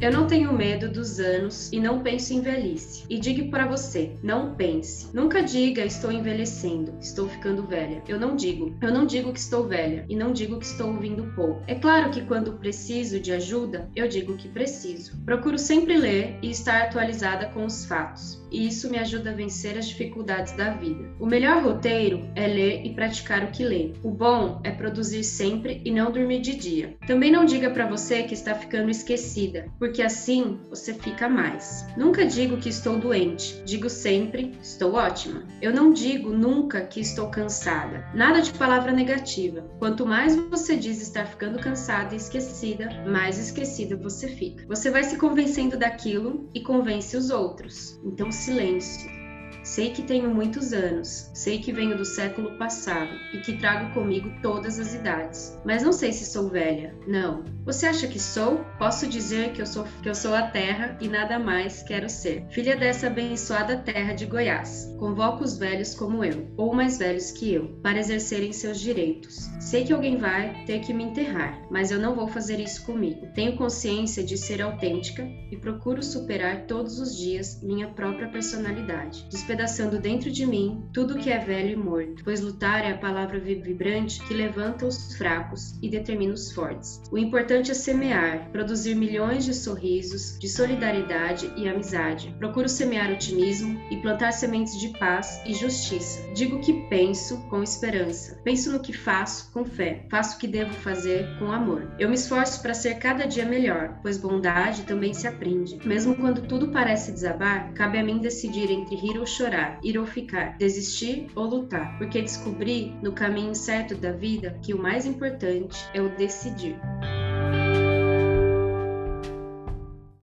Eu não tenho medo dos anos e não penso em velhice. E digo para você, não pense. Nunca diga estou envelhecendo, estou ficando velha. Eu não digo. Eu não digo que estou velha e não digo que estou ouvindo pouco. É claro que quando preciso de ajuda, eu digo que preciso. Procuro sempre ler e estar atualizada com os fatos e isso me ajuda a vencer as dificuldades da vida. O melhor roteiro é ler e praticar o que lê. O bom é produzir sempre e não dormir de dia. Também não diga para você que está ficando esquecida, porque assim você fica mais. Nunca digo que estou doente, digo sempre estou ótima. Eu não digo nunca que estou cansada. Nada de palavra negativa. Quanto mais você diz estar ficando cansada e esquecida, mais esquecida você fica. Você vai se convencendo daquilo e convence os outros. Então silêncio. Sei que tenho muitos anos, sei que venho do século passado e que trago comigo todas as idades, mas não sei se sou velha. Não. Você acha que sou? Posso dizer que eu sou que eu sou a terra e nada mais quero ser. Filha dessa abençoada terra de Goiás. Convoco os velhos como eu, ou mais velhos que eu, para exercerem seus direitos. Sei que alguém vai ter que me enterrar, mas eu não vou fazer isso comigo. Tenho consciência de ser autêntica e procuro superar todos os dias minha própria personalidade despedaçando dentro de mim tudo que é velho e morto, pois lutar é a palavra vibrante que levanta os fracos e determina os fortes. O importante é semear, produzir milhões de sorrisos, de solidariedade e amizade. Procuro semear otimismo e plantar sementes de paz e justiça. Digo o que penso com esperança. Penso no que faço com fé. Faço o que devo fazer com amor. Eu me esforço para ser cada dia melhor, pois bondade também se aprende. Mesmo quando tudo parece desabar, cabe a mim decidir entre rir ou chorar chorar, ir ou ficar, desistir ou lutar, porque descobri no caminho certo da vida que o mais importante é o decidir.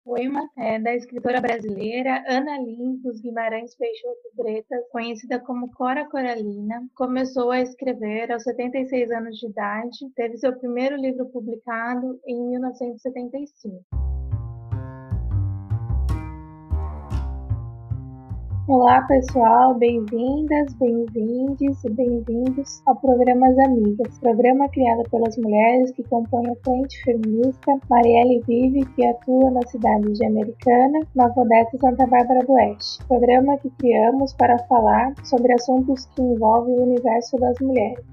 poema é da escritora brasileira Ana Lintos Guimarães Peixoto Bretas, conhecida como Cora Coralina. Começou a escrever aos 76 anos de idade, teve seu primeiro livro publicado em 1975. Olá, pessoal, bem-vindas, bem-vindes e bem-vindos ao programa As Amigas, programa criado pelas mulheres que compõem a Frente Feminista Marielle Vive, que atua na cidade de Americana, Nova Odessa e Santa Bárbara do Oeste. Programa que criamos para falar sobre assuntos que envolvem o universo das mulheres.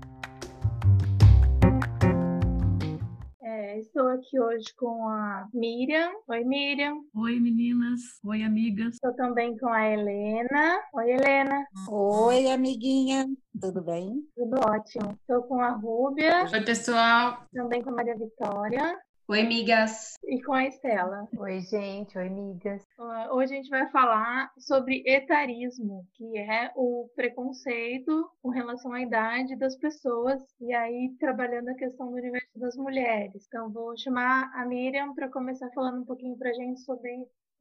Estou aqui hoje com a Miriam. Oi, Miriam. Oi, meninas. Oi, amigas. Estou também com a Helena. Oi, Helena. Oi, amiguinha. Tudo bem? Tudo ótimo. Estou com a Rúbia. Oi, pessoal. Também com a Maria Vitória. Oi, amigas. E com a Estela. Oi, gente. Oi, amigas. Hoje a gente vai falar sobre etarismo, que é o preconceito com relação à idade das pessoas, e aí trabalhando a questão do universo das mulheres. Então, vou chamar a Miriam para começar falando um pouquinho para a gente sobre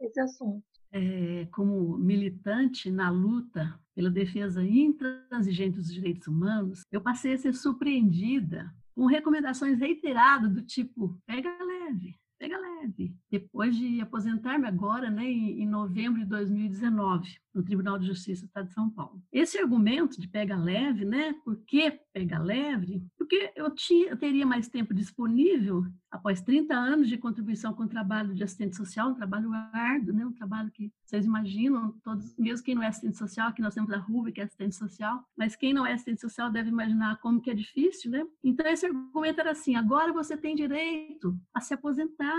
esse assunto. É, como militante na luta pela defesa intransigente dos direitos humanos, eu passei a ser surpreendida com recomendações reiteradas do tipo, pega leve, pega leve. Depois de aposentar-me agora, né, em, novembro de 2019, no Tribunal de Justiça do Estado de São Paulo. Esse argumento de pega leve, né, por que pega leve? Porque eu, tinha, eu teria mais tempo disponível após 30 anos de contribuição com o trabalho de assistente social, um trabalho árduo, né, um trabalho que vocês imaginam, todos, mesmo quem não é assistente social, aqui nós temos a Ruby, que é assistente social, mas quem não é assistente social deve imaginar como que é difícil, né? Então esse argumento era assim, agora você tem direito a se aposentar,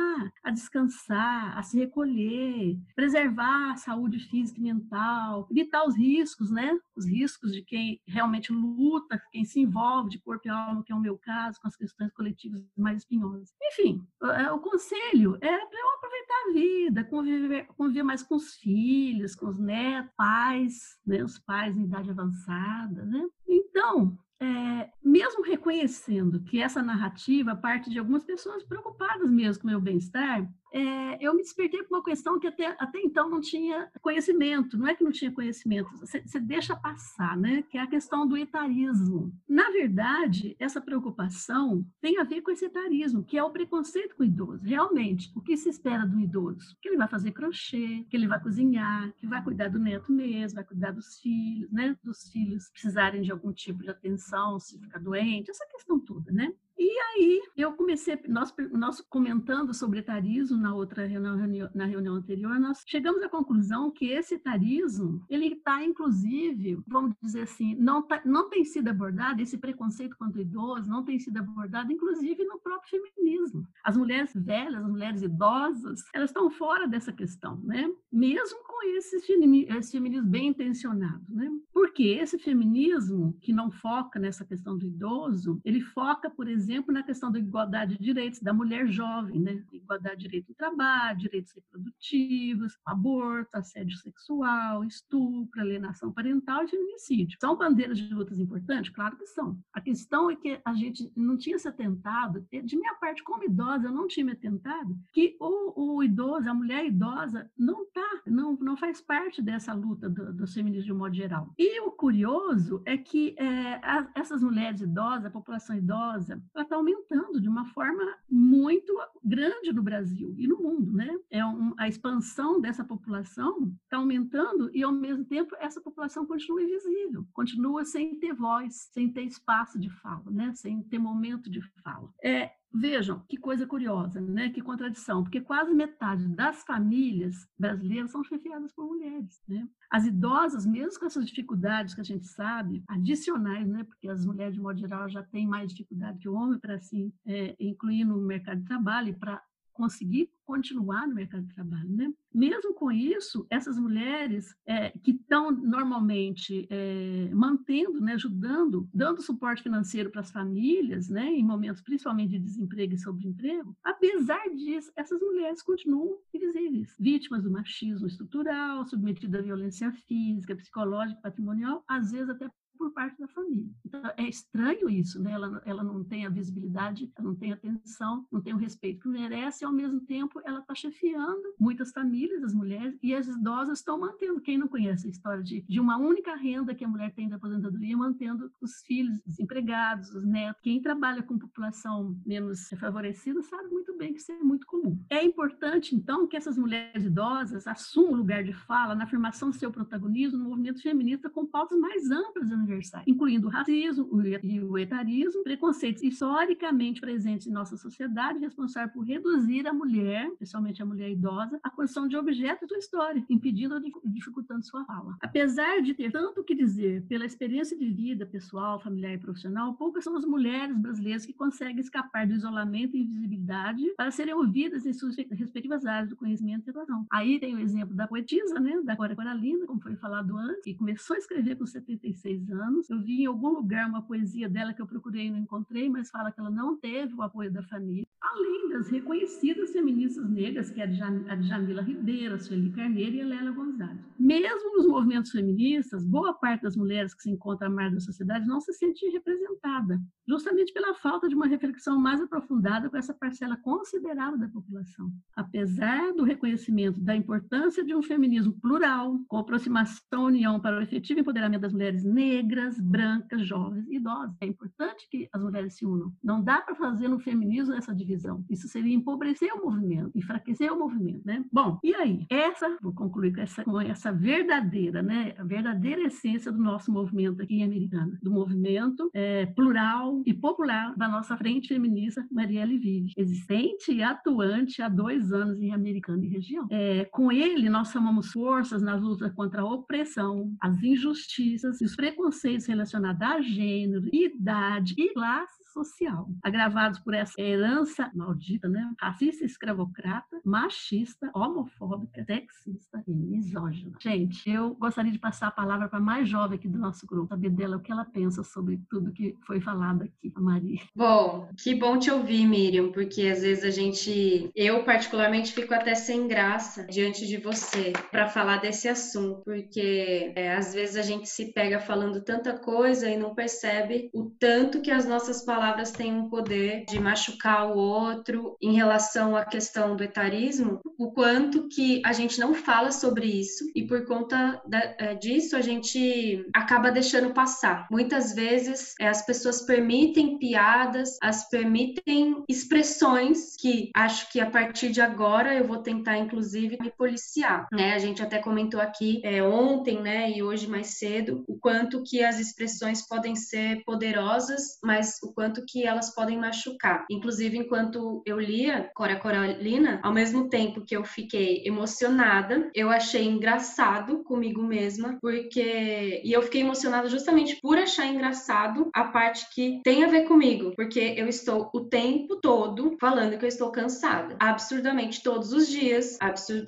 a descansar, a se recolher, preservar a saúde física e mental, evitar os riscos, né? Os riscos de quem realmente luta, quem se envolve de corpo e alma, que é o meu caso, com as questões coletivas mais espinhosas. Enfim, o, é, conselho é para eu aproveitar a vida, conviver, conviver mais com os filhos, com os netos, pais, né? Os pais em idade avançada, né? Então, é, mesmo reconhecendo que essa narrativa parte de algumas pessoas preocupadas mesmo com o meu bem-estar, é, eu me despertei para uma questão que até, até então não tinha conhecimento. Não é que não tinha conhecimento, você, você deixa passar, né? Que é a questão do etarismo. Na verdade, essa preocupação tem a ver com esse etarismo, que é o preconceito com o idoso. Realmente, o que se espera do idoso? Que ele vai fazer crochê, que ele vai cozinhar, que vai cuidar do neto mesmo, vai cuidar dos filhos, né? Dos filhos precisarem de algum tipo de atenção, se ficar doente, essa questão toda, né? E aí eu comecei, nós, nós comentando sobre etarismo na outra reunião, na reunião anterior, nós chegamos à conclusão que esse etarismo, ele está, inclusive, vamos dizer assim, não, tá, não tem sido abordado, esse preconceito contra o idoso não tem sido abordado, inclusive, no próprio feminismo. As mulheres velhas, as mulheres idosas, elas estão fora dessa questão, né? Mesmo com esse, esse feminismo bem intencionado, né? Porque esse feminismo que não foca nessa questão do idoso, ele foca, por exemplo, na questão da igualdade de direitos da mulher jovem, né? Igualdade de direito ao trabalho, direitos reprodutivos, aborto, assédio sexual, estupro, alienação parental e feminicídio. São bandeiras de lutas importantes? Claro que são. A questão é que a gente não tinha se atentado, de minha parte como idosa, eu não tinha me atentado, que o, o idoso, a mulher idosa, não tá, não, não faz parte dessa luta do, do feminismo de um modo geral. E o curioso é que é, a, essas mulheres idosas, a população idosa, está aumentando de uma forma muito grande no Brasil e no mundo, né? É um, a expansão dessa população está aumentando e, ao mesmo tempo, essa população continua invisível, continua sem ter voz, sem ter espaço de fala, né? Sem ter momento de fala. É, Vejam que coisa curiosa, né? Que contradição, porque quase metade das famílias brasileiras são chefiadas por mulheres, né? As idosas, mesmo com essas dificuldades que a gente sabe, adicionais, né? Porque as mulheres de modo geral já têm mais dificuldade que o homem para assim é, incluir no mercado de trabalho e para conseguir continuar no mercado de trabalho, né? Mesmo com isso, essas mulheres é, que estão normalmente é, mantendo, né, ajudando, dando suporte financeiro para as famílias, né, em momentos principalmente de desemprego e sobreemprego, apesar disso, essas mulheres continuam invisíveis, vítimas do machismo estrutural, submetidas à violência física, psicológica, patrimonial, às vezes até por parte da família. Então, é estranho isso, né? Ela, ela não tem a visibilidade, ela não tem atenção, não tem o respeito que merece, e ao mesmo tempo ela está chefiando muitas famílias, as mulheres, e as idosas estão mantendo. Quem não conhece a história de, de uma única renda que a mulher tem da aposentadoria, mantendo os filhos desempregados, os netos. Quem trabalha com população menos favorecida sabe muito bem que isso é muito comum. É importante, então, que essas mulheres idosas assumam o lugar de fala na afirmação do seu protagonismo no movimento feminista com pautas mais amplas e universais, incluindo o racismo e o etarismo, preconceitos historicamente presentes em nossa sociedade, responsáveis por reduzir a mulher, especialmente a mulher idosa, à condição de objeto da história, impedindo ou dificultando sua fala. Apesar de ter tanto que dizer pela experiência de vida pessoal, familiar e profissional, poucas são as mulheres brasileiras que conseguem escapar do isolamento e invisibilidade para serem ouvidas em suas respectivas áreas do conhecimento e educação. Aí tem o exemplo da poetisa, né, da Cora Coralina, como foi falado antes, que começou a escrever com 76 anos. Eu vi em algum lugar uma poesia dela que eu procurei e não encontrei, mas fala que ela não teve o apoio da família. Além das reconhecidas feministas negras, que é a Jamila Ribeiro, a Sueli Carneiro e a Lela Gonzalez. Mesmo nos movimentos feministas, boa parte das mulheres que se encontram à margem da sociedade não se sente representada, justamente pela falta de uma reflexão mais aprofundada com essa parcela considerável da população. Apesar do reconhecimento da importância de um feminismo plural, com aproximação união para o efetivo empoderamento das mulheres negras, brancas, jovens e idosas, é importante que as mulheres se unam. Não dá para fazer no feminismo essa divisão. Isso seria empobrecer o movimento, enfraquecer o movimento, né? Bom, e aí? Essa, vou concluir com essa, com essa verdadeira, né? A verdadeira essência do nosso movimento aqui em Americana, do movimento é, plural e popular da nossa frente feminista Marielle Vive, existente e atuante há dois anos em Americana e região. É, com ele, nós somamos forças nas lutas contra a opressão, as injustiças e os preconceitos relacionados a gênero, idade e classe social, agravados por essa herança maldita, né? Racista, escravocrata, machista, homofóbica, sexista e misógina. Gente, eu gostaria de passar a palavra para a mais jovem aqui do nosso grupo, saber dela o que ela pensa sobre tudo que foi falado aqui, a Maria. Bom, que bom te ouvir, Miriam, porque às vezes a gente, eu particularmente fico até sem graça diante de você para falar desse assunto, porque é, às vezes a gente se pega falando tanta coisa e não percebe o tanto que as nossas palavras palavras têm um poder de machucar o outro em relação à questão do etarismo, o quanto que a gente não fala sobre isso e por conta da, é, disso a gente acaba deixando passar. Muitas vezes é, as pessoas permitem piadas, as permitem expressões que acho que a partir de agora eu vou tentar inclusive me policiar, né? A gente até comentou aqui é, ontem, né, e hoje mais cedo, o quanto que as expressões podem ser poderosas, mas o quanto quanto que elas podem machucar. Inclusive, enquanto eu lia Cora Coralina, ao mesmo tempo que eu fiquei emocionada, eu achei engraçado comigo mesma, porque. E eu fiquei emocionada justamente por achar engraçado a parte que tem a ver comigo, porque eu estou o tempo todo falando que eu estou cansada, absurdamente todos os dias,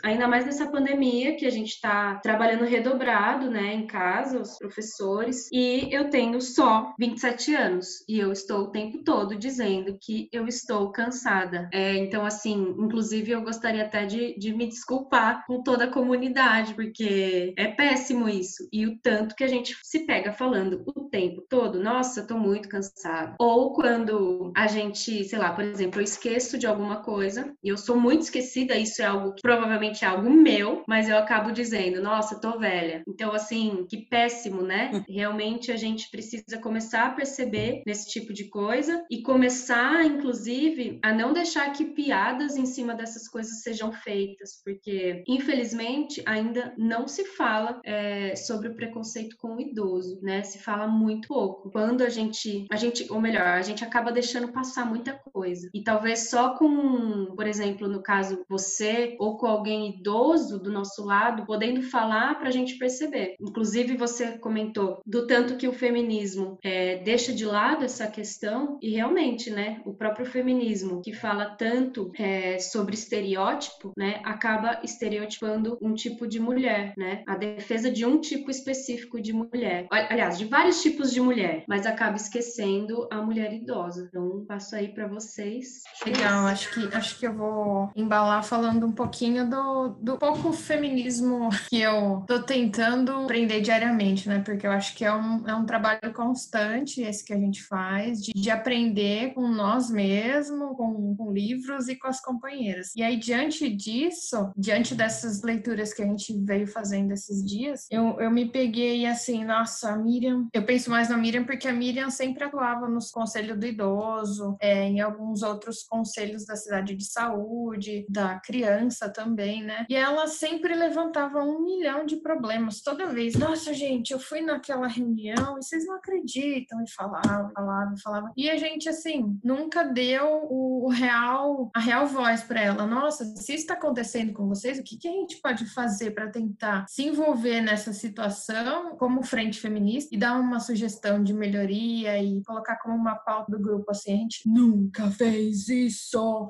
ainda mais nessa pandemia que a gente está trabalhando redobrado, né, em casa, os professores, e eu tenho só 27 anos e eu estou tempo todo dizendo que eu estou cansada. É, então, assim, inclusive eu gostaria até de, de me desculpar com toda a comunidade, porque é péssimo isso. E o tanto que a gente se pega falando o tempo todo, nossa, tô muito cansada. Ou quando a gente, sei lá, por exemplo, eu esqueço de alguma coisa e eu sou muito esquecida, isso é algo que provavelmente é algo meu, mas eu acabo dizendo, nossa, tô velha. Então, assim, que péssimo, né? Hum. Realmente a gente precisa começar a perceber nesse tipo de coisa e começar, inclusive, a não deixar que piadas em cima dessas coisas sejam feitas, porque infelizmente ainda não se fala é, sobre o preconceito com o idoso, né? Se fala muito pouco. Quando a gente, a gente, ou melhor, a gente acaba deixando passar muita coisa. E talvez só com, por exemplo, no caso você ou com alguém idoso do nosso lado, podendo falar para a gente perceber. Inclusive você comentou do tanto que o feminismo é, deixa de lado essa questão e realmente, né, o próprio feminismo que fala tanto é, sobre estereótipo, né, acaba estereotipando um tipo de mulher, né, a defesa de um tipo específico de mulher, aliás, de vários tipos de mulher, mas acaba esquecendo a mulher idosa. Então, passo aí para vocês. Legal, acho que acho que eu vou embalar falando um pouquinho do, do pouco feminismo que eu tô tentando aprender diariamente, né? Porque eu acho que é um, é um trabalho constante esse que a gente faz, de, de aprender com nós mesmos, com, com livros e com as companheiras. E aí, diante disso, diante dessas leituras que a gente veio fazendo esses dias, eu, eu me peguei assim, nossa, a Miriam, eu penso mais na Miriam porque a Miriam sempre atuava nos conselhos do idoso, é, em alguns outros conselhos da cidade de saúde, da criança também, né? E ela sempre levantava um milhão de problemas toda vez. Nossa, gente, eu fui naquela reunião e vocês não acreditam. E falava, falava, falava. E a gente, assim, nunca deu o, real, a real voz para ela. Nossa, se isso está acontecendo com vocês, o que, que a gente pode fazer para tentar se envolver nessa situação como frente feminista e dar uma sugestão de melhoria e colocar como uma pauta do grupo assim, a gente nunca fez isso.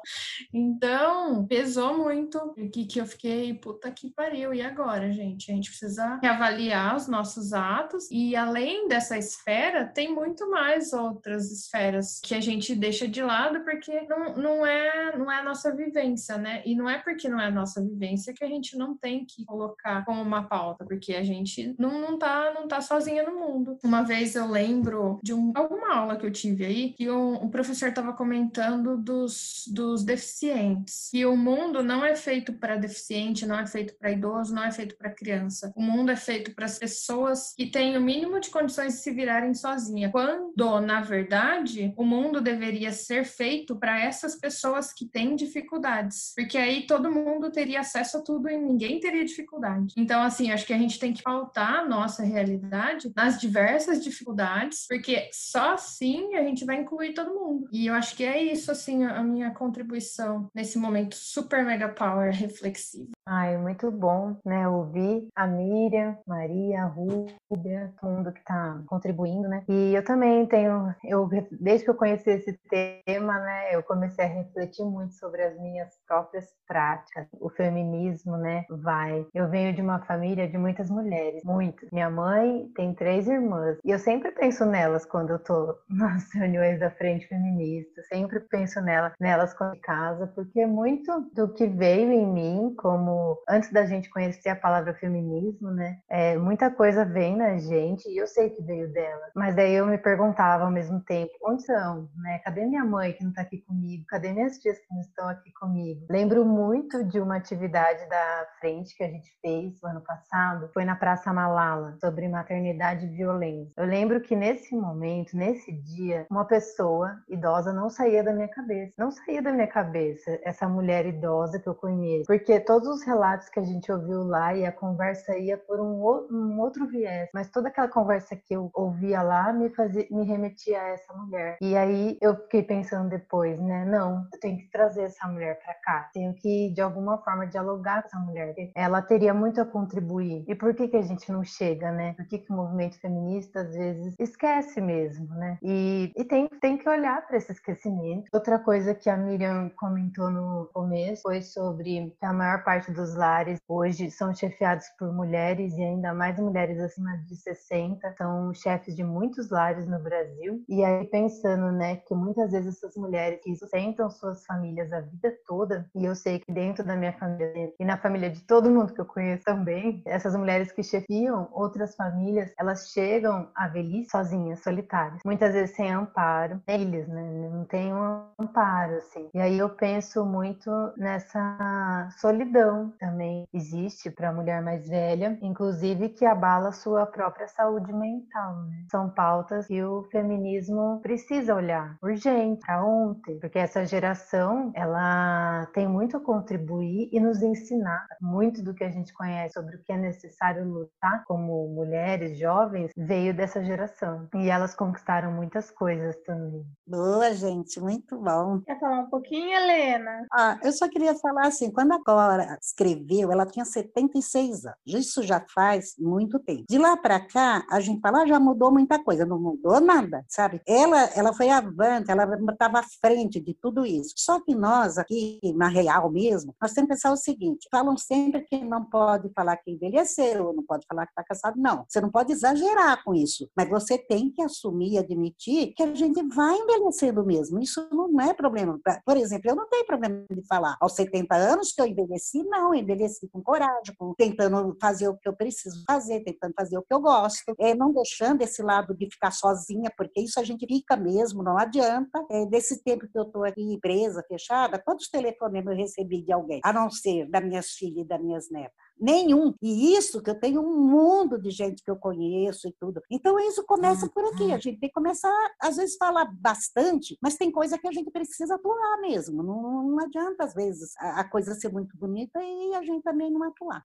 Então, pesou muito. Que que eu fiquei, puta que pariu. E agora, gente? A gente precisa reavaliar os nossos atos e além dessa esfera, tem muito mais outras esferas que a gente deixa de lado porque não, não é não é a nossa vivência, né? E não é porque não é a nossa vivência que a gente não tem que colocar como uma pauta, porque a gente não, não tá não tá sozinha no mundo. Uma vez eu lembro de um, alguma aula que eu tive aí que um, um professor estava comentando dos, dos deficientes, que o mundo não é feito para deficiente, não é feito para idoso, não é feito para criança. O mundo é feito para as pessoas que têm o mínimo de condições de se virarem sozinha. Quando, na verdade, o mundo deveria ser feito para essas pessoas que têm dificuldades, porque aí todo mundo teria acesso a tudo e ninguém teria dificuldade. Então, assim, acho que a gente tem que pautar a nossa realidade nas diversas dificuldades, porque só assim a gente vai incluir todo mundo. E eu acho que é isso, assim, a minha contribuição nesse momento super mega power reflexivo. Ai, muito bom, né, ouvir a Miriam, Maria, a Rúbia, todo mundo que está contribuindo, né? E eu também tenho, eu desde que eu conheci esse tema, né, eu comecei a refletir muito sobre as minhas próprias práticas. O feminismo, né, vai. Eu venho de uma família de muitas mulheres, muitas. Minha mãe tem três irmãs e eu sempre penso nelas quando eu tô nas reuniões da frente feminista, sempre penso nela, nelas quando casa, porque muito do que veio em mim como antes da gente conhecer a palavra feminismo, né? É, muita coisa vem na gente e eu sei que veio dela. Mas daí eu me perguntava ao mesmo tempo, onde são, né? Cadê minha mãe que não está aqui comigo? Cadê minhas tias que não estão aqui comigo? Lembro muito de uma atividade da frente que a gente fez no ano passado, foi na Praça Malala, sobre maternidade e violência. Eu lembro que nesse momento, nesse dia, uma pessoa idosa não saía da minha cabeça. Não saía da minha cabeça essa mulher idosa que eu conheço, porque todos os relatos que a gente ouviu lá e a conversa ia por um, um outro viés, mas toda aquela conversa que eu ouvia lá me fazia, me remetia a essa mulher. E aí eu fiquei pensando depois, né? Não, eu tenho que trazer essa mulher para cá, tenho que de alguma forma dialogar com essa mulher. Ela teria muito a contribuir. E por que que a gente não chega, né? Por que que o movimento feminista às vezes esquece mesmo, né? E, e tem, tem que olhar para esse esquecimento. Outra coisa que a Miriam comentou no começo foi sobre que a maior parte dos lares hoje são chefiados por mulheres e ainda mais mulheres acima de 60 são chefes de muitos lares no Brasil. E aí pensando, né, que muitas vezes essas mulheres que sustentam suas famílias a vida toda, e eu sei que dentro da minha família e na família de todo mundo que eu conheço também, essas mulheres que chefiam outras famílias, elas chegam à velhice sozinhas, solitárias, muitas vezes sem amparo, eles, né, não tem um amparo assim. E aí eu penso muito nessa solidão também existe para a mulher mais velha, inclusive que abala sua própria saúde mental. Né? São pautas que o feminismo precisa olhar urgente para ontem, porque essa geração ela tem muito a contribuir e nos ensinar muito do que a gente conhece sobre o que é necessário lutar como mulheres jovens veio dessa geração e elas conquistaram muitas coisas também. Boa, gente, muito bom. Quer falar um pouquinho, Helena? Ah, eu só queria falar assim, quando a Cora escreveu, ela tinha 76 anos. Isso já faz muito tempo. De lá para cá, a gente fala, ah, já mudou muita coisa, não mudou nada, sabe? Ela, ela foi avante, ela estava à frente de tudo isso. Só que nós aqui, na Real mesmo, nós temos que pensar o seguinte, falam sempre que não pode falar que envelheceu, não pode falar que está cansado. Não, você não pode exagerar com isso, mas você tem que assumir admitir que a gente vai envelhecendo mesmo. Isso não é problema. Por exemplo, eu não tenho problema de falar aos 70 anos que eu envelheci, não, envelheci com coragem, com, tentando fazer o que eu preciso fazer, tentando fazer o que eu gosto, é, não deixando esse lado de ficar sozinha, porque isso a gente fica mesmo, não adianta. É, desse tempo que eu estou aqui presa, fechada, quantos telefonemas eu recebi de alguém, a não ser das minhas filhas e das minhas netas? Nenhum. E isso que eu tenho um mundo de gente que eu conheço e tudo. Então, isso começa por aqui. A gente tem que começar, às vezes, falar bastante, mas tem coisa que a gente precisa atuar mesmo. Não, não adianta, às vezes, a, a coisa ser muito bonita e a gente também não atuar.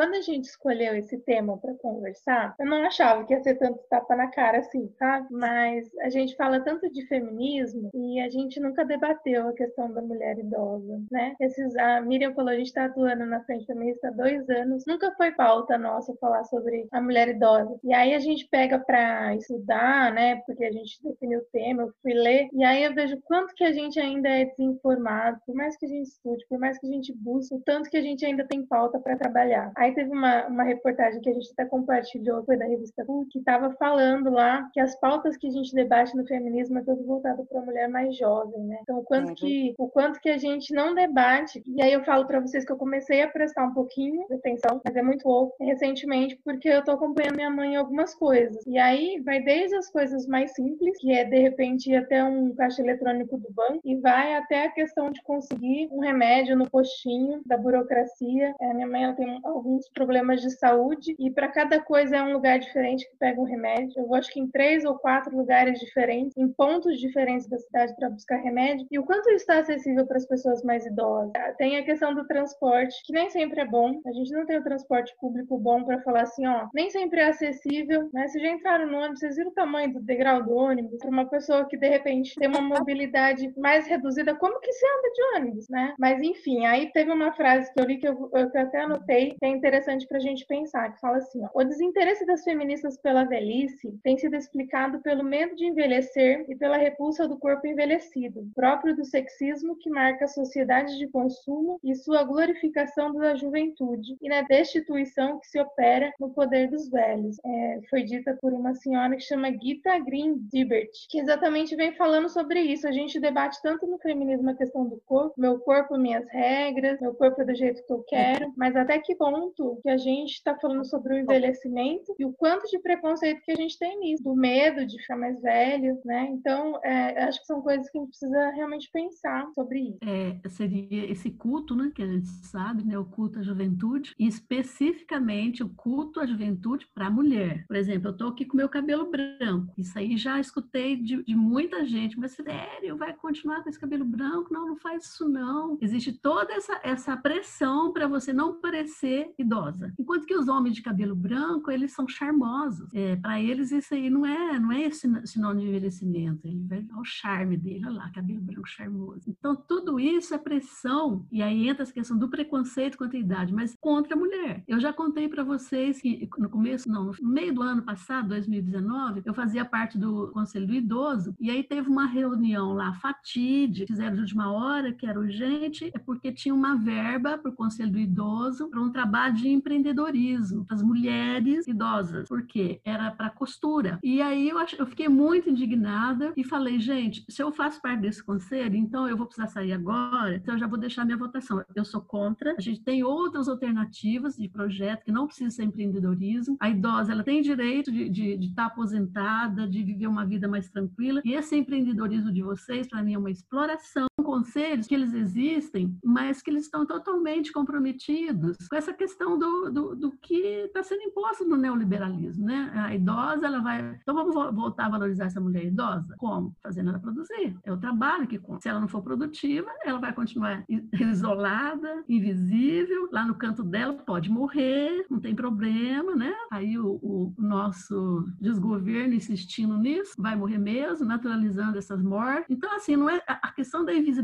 Quando a gente escolheu esse tema para conversar, eu não achava que ia ser tanto tapa na cara assim, sabe? Mas a gente fala tanto de feminismo e a gente nunca debateu a questão da mulher idosa, né? Esses, a Miriam falou, a gente está atuando na frente feminista há dois anos, nunca foi pauta nossa falar sobre a mulher idosa. E aí a gente pega para estudar, né? Porque a gente definiu o tema, eu fui ler, e aí eu vejo quanto que a gente ainda é desinformado, por mais que a gente estude, por mais que a gente busque, o tanto que a gente ainda tem pauta para trabalhar. Aí Aí teve uma, uma reportagem que a gente até compartilhou, foi da revista que estava falando lá que as pautas que a gente debate no feminismo é tudo voltado para a mulher mais jovem, né? Então, o quanto, que, o quanto que a gente não debate, e aí eu falo para vocês que eu comecei a prestar um pouquinho de atenção, mas é muito pouco, recentemente, porque eu estou acompanhando minha mãe em algumas coisas. E aí vai desde as coisas mais simples, que é de repente ir até um caixa eletrônico do banco, e vai até a questão de conseguir um remédio no postinho da burocracia. É, minha mãe ela tem alguns alguns problemas de saúde e para cada coisa é um lugar diferente que pega um remédio. Eu acho que em três ou quatro lugares diferentes, em pontos diferentes da cidade para buscar remédio. E o quanto está acessível para as pessoas mais idosas? Tem a questão do transporte, que nem sempre é bom. A gente não tem o transporte público bom para falar assim, ó, nem sempre é acessível, né? Vocês já entraram no ônibus, vocês viram o tamanho do degrau do ônibus? Para uma pessoa que de repente tem uma mobilidade mais reduzida, como que se anda de ônibus, né? Mas enfim, aí teve uma frase que eu li que eu, eu até anotei, que é interessante para a gente pensar, que fala assim: ó, o desinteresse das feministas pela velhice tem sido explicado pelo medo de envelhecer e pela repulsa do corpo envelhecido, próprio do sexismo que marca a sociedade de consumo e sua glorificação da juventude, e na destituição que se opera no poder dos velhos. É, foi dita por uma senhora que chama Gita Green Dibert, que exatamente vem falando sobre isso. A gente debate tanto no feminismo a questão do corpo, meu corpo, minhas regras, meu corpo é do jeito que eu quero, mas até que ponto quanto que a gente está falando sobre o envelhecimento e o quanto de preconceito que a gente tem nisso, do medo de ficar mais velho, né? Então, é, acho que são coisas que a gente precisa realmente pensar sobre isso. É, seria esse culto, né, que a gente sabe, né, o culto à juventude, e especificamente o culto à juventude para a mulher. Por exemplo, eu estou aqui com meu cabelo branco. Isso aí já escutei de, de muita gente, mas sério, vai continuar com esse cabelo branco? Não, não faz isso não. Existe toda essa, essa pressão para você não parecer idosa. Enquanto que os homens de cabelo branco, eles são charmosos. É, para eles isso aí não é, não é sinônimo de envelhecimento. Ele vai ao charme dele, olha lá, cabelo branco charmoso. Então tudo isso é pressão e aí entra essa questão do preconceito contra a idade, mas contra a mulher. Eu já contei para vocês que no começo, não, no meio do ano passado, 2019, eu fazia parte do Conselho do Idoso e aí teve uma reunião lá fatídica, fizeram de última hora, que era urgente, é porque tinha uma verba para o Conselho do Idoso para um trabalho de empreendedorismo para as mulheres idosas, porque era para costura. E aí eu, ach, eu fiquei muito indignada e falei, gente, se eu faço parte desse conselho, então eu vou precisar sair agora, então eu já vou deixar minha votação. Eu sou contra, a gente tem outras alternativas de projeto que não precisa ser empreendedorismo. A idosa, ela tem direito de estar de, de tá aposentada, de viver uma vida mais tranquila, e esse empreendedorismo de vocês, para mim, é uma exploração conselhos que eles existem, mas que eles estão totalmente comprometidos com essa questão do, do, do que está sendo imposto no neoliberalismo, né? A idosa, ela vai... Então, vamos voltar a valorizar essa mulher idosa? Como? Fazendo ela produzir. É o trabalho que conta. Se ela não for produtiva, ela vai continuar isolada, invisível, lá no canto dela, pode morrer, não tem problema, né? Aí o, o nosso desgoverno insistindo nisso, vai morrer mesmo, naturalizando essas mortes. Então, assim, não é a questão da invisibilidade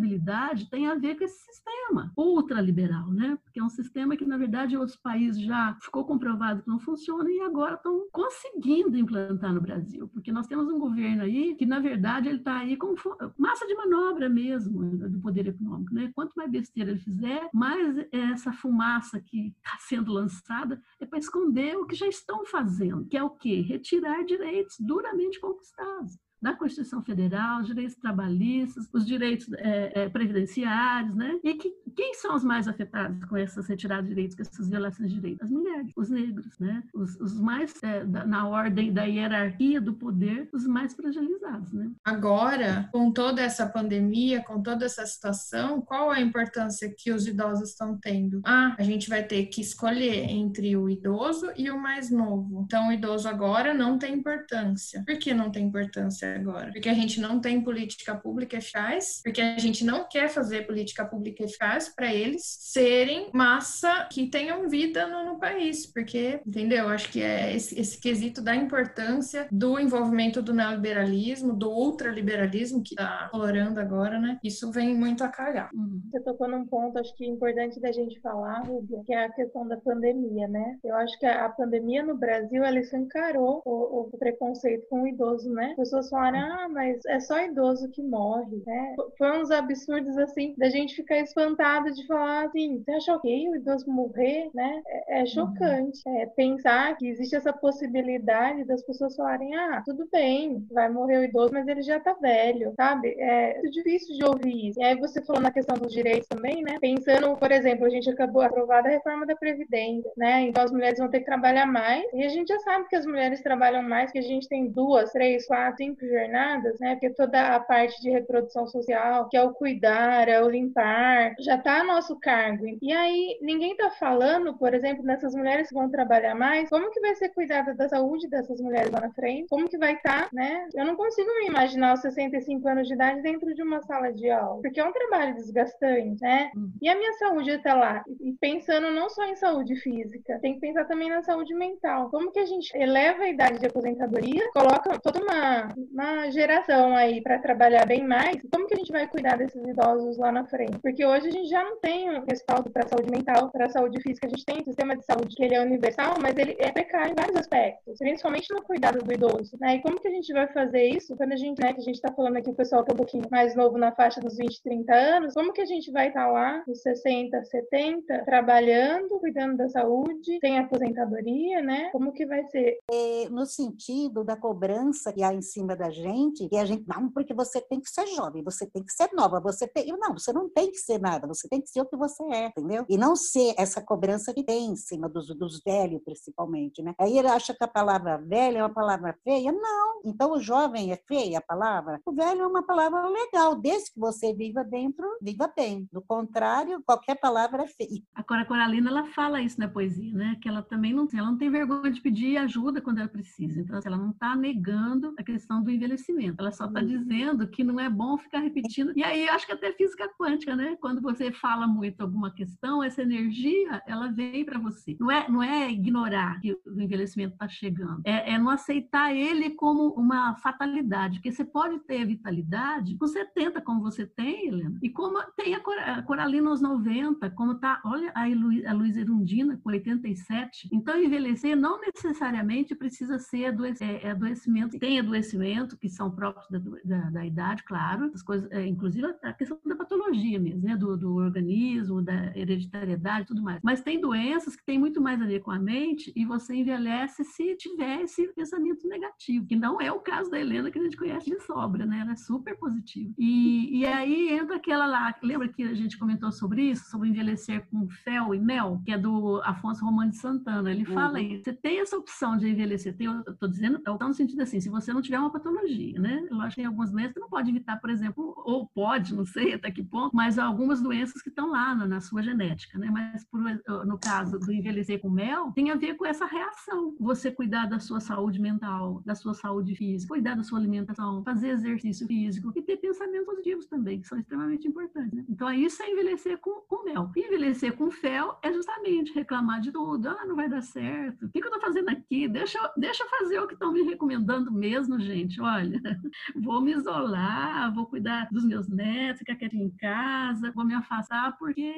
tem a ver com esse sistema ultraliberal, né? Porque é um sistema que, na verdade, outros países já ficou comprovado que não funciona e agora estão conseguindo implantar no Brasil, porque nós temos um governo aí que, na verdade, ele está aí com massa de manobra mesmo do poder econômico, né? Quanto mais besteira ele fizer, mais essa fumaça que está sendo lançada é para esconder o que já estão fazendo, que é o quê? Retirar direitos duramente conquistados da Constituição Federal, os direitos trabalhistas, os direitos é, é, previdenciários, né? E que, quem são os mais afetados com essas retiradas de direitos, com essas violações de direitos? As mulheres, os negros, né? Os, os mais, é, na ordem da hierarquia do poder, os mais fragilizados, né? Agora, com toda essa pandemia, com toda essa situação, qual a importância que os idosos estão tendo? Ah, a gente vai ter que escolher entre o idoso e o mais novo. Então, o idoso agora não tem importância. Por que não tem importância? Agora. Porque a gente não tem política pública eficaz, porque a gente não quer fazer política pública eficaz para eles serem massa que tenham vida no, no país. Porque, entendeu? Acho que é esse, esse, quesito da importância do envolvimento do neoliberalismo, do ultraliberalismo que está colorando agora, né? Isso vem muito a calhar. Uhum. Você tocou num ponto, acho que é importante da gente falar, Rubia, que é a questão da pandemia, né? Eu acho que a, a pandemia no Brasil, ela encarou o, o preconceito com o idoso, né? Pessoas falaram, ah, mas é só idoso que morre, né? Foi uns absurdos assim, da gente ficar espantado de falar assim, você acha ok o idoso morrer, né? É, é chocante. Uhum. É, pensar que existe essa possibilidade das pessoas falarem, ah, tudo bem, vai morrer o idoso, mas ele já tá velho, sabe? É muito difícil de ouvir isso. E aí você falou na questão dos direitos também, né? Pensando, por exemplo, a gente acabou aprovada a reforma da Previdência, né? Então as mulheres vão ter que trabalhar mais, e a gente já sabe que as mulheres trabalham mais, que a gente tem duas, três, quatro, cinco jornadas, né? Porque toda a parte de reprodução social, que é o cuidar, é o limpar, já está a nosso cargo. E aí ninguém está falando, por exemplo, nessas mulheres que vão trabalhar mais, como que vai ser cuidada da saúde dessas mulheres lá na frente? Como que vai estar, tá, né? Eu não consigo me imaginar os 65 anos de idade dentro de uma sala de aula, porque é um trabalho desgastante, né? Uhum. E a minha saúde está lá, e pensando não só em saúde física, tem que pensar também na saúde mental. Como que a gente eleva a idade de aposentadoria, coloca toda uma uma geração aí para trabalhar bem mais, como que a gente vai cuidar desses idosos lá na frente? Porque hoje a gente já não tem um respaldo para saúde mental, para saúde física. A gente tem um sistema de saúde que ele é universal, mas ele é precário em vários aspectos, principalmente no cuidado do idoso. Né? E como que a gente vai fazer isso quando a gente, né, que a gente está falando aqui, o pessoal que é um pouquinho mais novo na faixa dos 20, 30 anos, como que a gente vai estar tá lá nos 60, 70, trabalhando, cuidando da saúde, tem aposentadoria, né? Como que vai ser? É, no sentido da cobrança que há em cima da gente, e a gente, não, porque você tem que ser jovem, você tem que ser nova você tem. Não, você não tem que ser nada, você tem que ser o que você é, entendeu? E não ser essa cobrança que tem em cima dos, dos velhos, principalmente, né? Aí ele acha que a palavra velha é uma palavra feia. Não. Então o jovem é feia a palavra? O velho é uma palavra legal, desde que você viva dentro, viva bem. Do contrário, qualquer palavra é feia. A Cora Coralina, ela fala isso na poesia, né? Que ela também não, ela não tem vergonha de pedir ajuda quando ela precisa. Então, assim, ela não está negando a questão do envelhecimento. Ela só está uhum. dizendo que não é bom ficar repetindo. E aí, acho que até física quântica, né? Quando você fala muito alguma questão, essa energia, ela vem para você. Não é, não é ignorar que o envelhecimento está chegando. É, é não aceitar ele como uma fatalidade. Porque você pode ter vitalidade com 70, como você tem, Helena. E como tem a Coralina aos 90, como tá, olha a, Luiz, a Luiz Erundina com 87. Então, envelhecer não necessariamente precisa ser é, é adoecimento. Tem adoecimento que são próprios da, da, da idade, claro, as coisas, é, inclusive a questão da patologia mesmo, né? do, do organismo, da hereditariedade tudo mais. Mas tem doenças que têm muito mais a ver com a mente e você envelhece se tiver esse pensamento negativo, que não é o caso da Helena que a gente conhece de sobra, né? Ela é super positiva. E, e aí entra aquela lá, lembra que a gente comentou sobre isso, sobre envelhecer com fel e mel, que é do Afonso Romano de Santana. Ele fala uhum. isso. Você tem essa opção de envelhecer. Tem, eu estou dizendo, então no sentido assim, se você não tiver uma patologia, né? Eu acho que em algumas doenças você não pode evitar, por exemplo, ou pode, não sei até que ponto, mas algumas doenças que estão lá na, na sua genética, né? Mas por, no caso do envelhecer com mel, tem a ver com essa reação. Você cuidar da sua saúde mental, da sua saúde física, cuidar da sua alimentação, fazer exercício físico e ter pensamentos positivos também, que são extremamente importantes. Né? Então, isso é envelhecer com, com mel. Envelhecer com fel é justamente reclamar de tudo. Ah, não vai dar certo. O que, que eu estou fazendo aqui? Deixa, deixa eu fazer o que estão me recomendando mesmo, gente. Olha, vou me isolar, vou cuidar dos meus netos, ficar quietinho em casa, vou me afastar, porque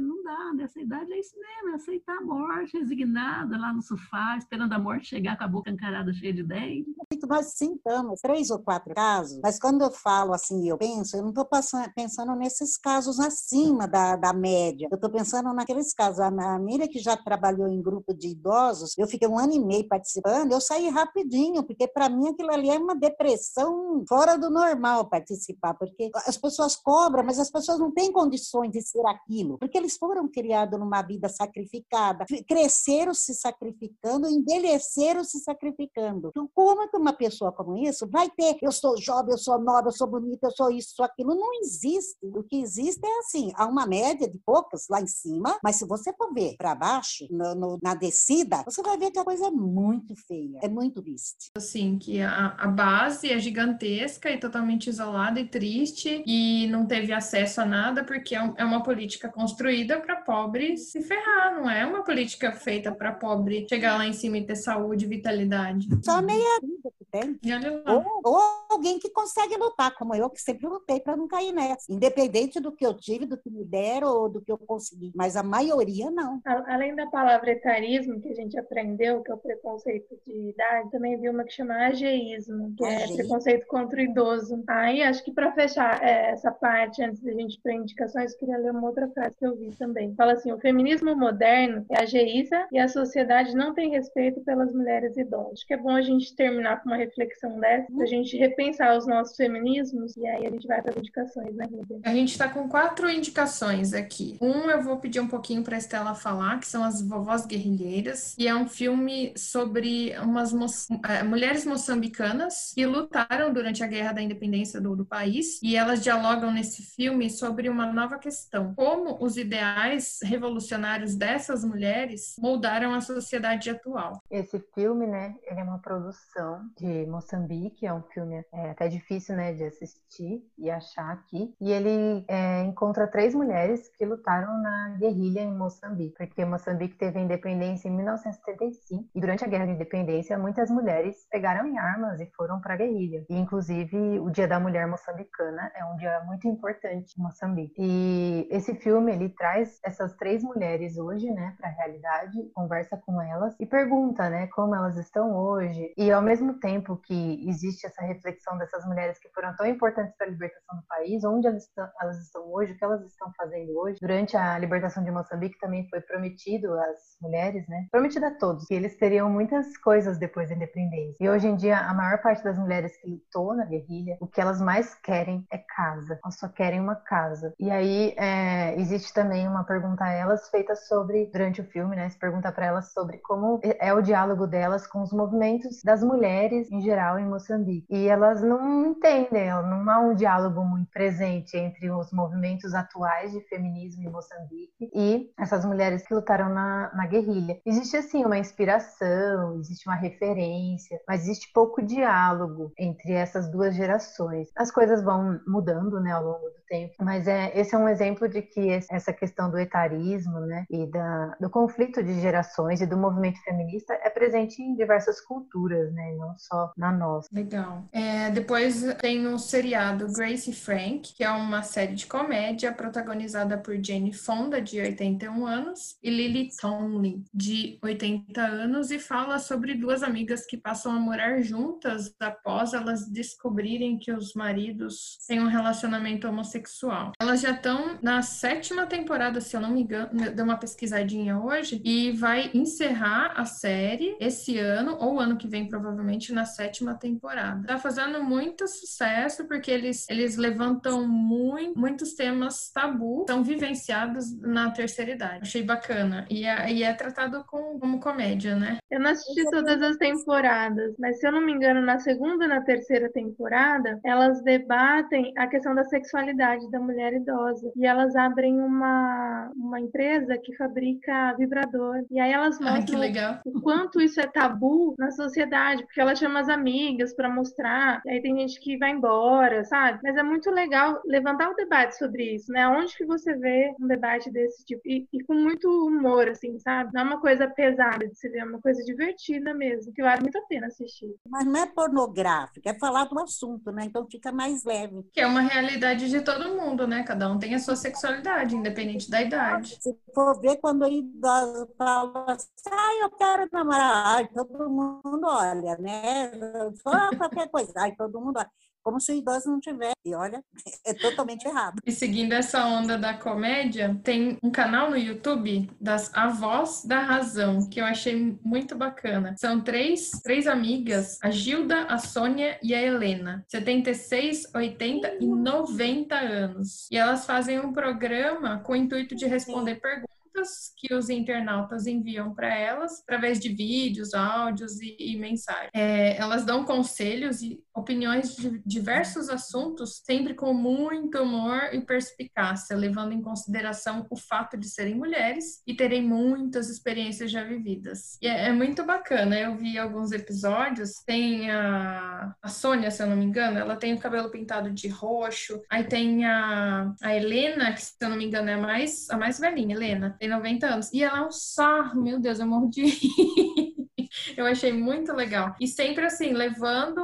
não dá. Nessa idade é isso mesmo, é aceitar a morte, resignada lá no sofá, esperando a morte chegar com a boca encarada cheia de dentes. Nós sentamos três ou quatro casos, mas quando eu falo assim, eu penso, eu não estou pensando nesses casos acima da, da média. Eu estou pensando naqueles casos. A Miriam, que já trabalhou em grupo de idosos, eu fiquei um ano e meio participando, eu saí rapidinho, porque para mim aquilo ali é uma depressão fora do normal participar, porque as pessoas cobram, mas as pessoas não têm condições de ser aquilo, porque eles foram criados numa vida sacrificada, cresceram se sacrificando, envelheceram se sacrificando. Então, como é que uma pessoa como isso vai ter, eu sou jovem, eu sou nova, eu sou bonita, eu sou isso, sou aquilo? Não existe. O que existe é assim, há uma média de poucas lá em cima, mas se você for ver para baixo, no, no, na descida, você vai ver que a coisa é muito feia, é muito triste. Assim, que a, a base é gigantesca e totalmente isolada e triste e não teve acesso a nada porque é, é uma política construída para pobre se ferrar, não é uma política feita para pobre chegar lá em cima e ter saúde e vitalidade. Só meia vida que tem. Ou, ou, alguém que consegue lutar, como eu, que sempre lutei para não cair nessa. Independente do que eu tive, do que me deram ou do que eu consegui. Mas a maioria não. Além da palavra etarismo, que a gente aprendeu, que é o preconceito de idade, também vi uma que chama ageísmo, é preconceito contra o idoso. Aí, acho que para fechar é, essa parte, antes da gente ir para indicações, eu queria ler uma outra frase que eu vi também. Fala assim: o feminismo moderno é ageísta e a sociedade não tem respeito pelas mulheres idosas. Acho que é bom a gente terminar com uma reflexão dessa, para a gente repensar os nossos feminismos e aí a gente vai para as indicações, né, Rubia? A gente está com quatro indicações aqui. Um eu vou pedir um pouquinho para a Estela falar, que são as Vovós Guerrilheiras, e é um filme sobre umas mo é, mulheres moçambicanas que lutaram durante a Guerra da Independência do, do país e elas dialogam nesse filme sobre uma nova questão: como os ideais revolucionários dessas mulheres moldaram a sociedade atual. Esse filme, né, ele é uma produção de Moçambique, é um filme é, até difícil, né, de assistir e achar aqui. E ele é, encontra três mulheres que lutaram na guerrilha em Moçambique, porque Moçambique teve a independência em 1975 e durante a Guerra de Independência muitas mulheres pegaram em armas e foram para a guerrilha. E inclusive o Dia da Mulher Moçambicana é um dia muito importante em Moçambique. E esse filme ele traz essas três mulheres hoje, né, para a realidade, conversa com elas e pergunta, né, como elas estão hoje. E ao mesmo tempo que existe essa reflexão dessas mulheres que foram tão importantes para a libertação do país, onde elas estão, elas estão hoje, o que elas estão fazendo hoje. Durante a libertação de Moçambique também foi prometido às mulheres, né? Prometido a todos que eles teriam muitas coisas depois da independência. E hoje em dia a maior parte das mulheres que lutou na guerrilha, o que elas mais querem é casa. Elas só querem uma casa. E aí é, existe também uma pergunta a elas feita sobre durante o filme, né? Se pergunta para elas sobre como é o diálogo delas com os movimentos das mulheres em geral em Moçambique. E elas não entendem, não há um diálogo muito presente entre os movimentos atuais de feminismo em Moçambique e essas mulheres que lutaram na, na guerrilha. Existe assim uma inspiração, existe uma referência, mas existe pouco diálogo entre essas duas gerações. As coisas vão mudando, né, ao longo do tempo, mas é esse é um exemplo de que essa questão do etarismo, né, e da, do conflito de gerações e do movimento feminista é presente em diversas culturas, né, não só na nossa. Legal. É, depois tem o seriado Grace Frank, que é uma série de comédia protagonizada por Jane Fonda, de 81 anos, e Lily Tomlin, de 80 anos, e fala sobre duas amigas que passam a morar juntas após elas descobrirem que os maridos têm um relacionamento homossexual. Elas já estão na sétima temporada, se eu não me engano, deu uma pesquisadinha hoje, e vai encerrar a série esse ano, ou ano que vem, provavelmente, na sétima temporada. Tá fazendo muito sucesso, porque eles, eles levantam muito, muitos temas tabu, são vivenciados na terceira idade. Achei bacana. E é, e é tratado com, como comédia, né? Eu não assisti todas as temporadas, mas se eu não me engano, na segunda e na terceira temporada, elas debatem a questão da sexualidade da mulher idosa. E elas abrem uma, uma empresa que fabrica vibrador. E aí elas mostram Ai, o quanto isso é tabu na sociedade, porque ela chama as amigas para mostrar. E aí tem gente que vai embora, sabe? Mas é muito legal levantar o debate sobre isso, né? Onde que você vê um debate desse tipo? E, e com muito humor, assim, sabe? Não é uma coisa pesada de se ver, é uma coisa divertida mesmo, que vale muito a pena assistir. Mas não é pornográfico, é falar do assunto, né? Então fica mais leve. Que é uma realidade de todo mundo, né? Cada um tem a sua sexualidade, independente da idade. Se for ver quando a idosa fala assim, ah, eu quero namorar, ai, todo mundo olha, né? Só qualquer coisa, ai, todo mundo olha como se o idoso não tivesse. E olha, é totalmente errado. E seguindo essa onda da comédia, tem um canal no YouTube das Avós da Razão, que eu achei muito bacana. São três, três amigas, a Gilda, a Sônia e a Helena, 76, 80 e 90 anos. E elas fazem um programa com o intuito de responder perguntas que os internautas enviam para elas através de vídeos, áudios e, e mensagens. É, elas dão conselhos e opiniões de diversos assuntos, sempre com muito humor e perspicácia, levando em consideração o fato de serem mulheres e terem muitas experiências já vividas. E é, é muito bacana. Eu vi alguns episódios. Tem a, a Sônia, se eu não me engano, ela tem o cabelo pintado de roxo. Aí tem a, a Helena, que se eu não me engano é a mais, a mais velhinha, Helena tem 90 anos. E ela é um sarro, meu Deus, eu morro de. Eu achei muito legal. E sempre assim, levando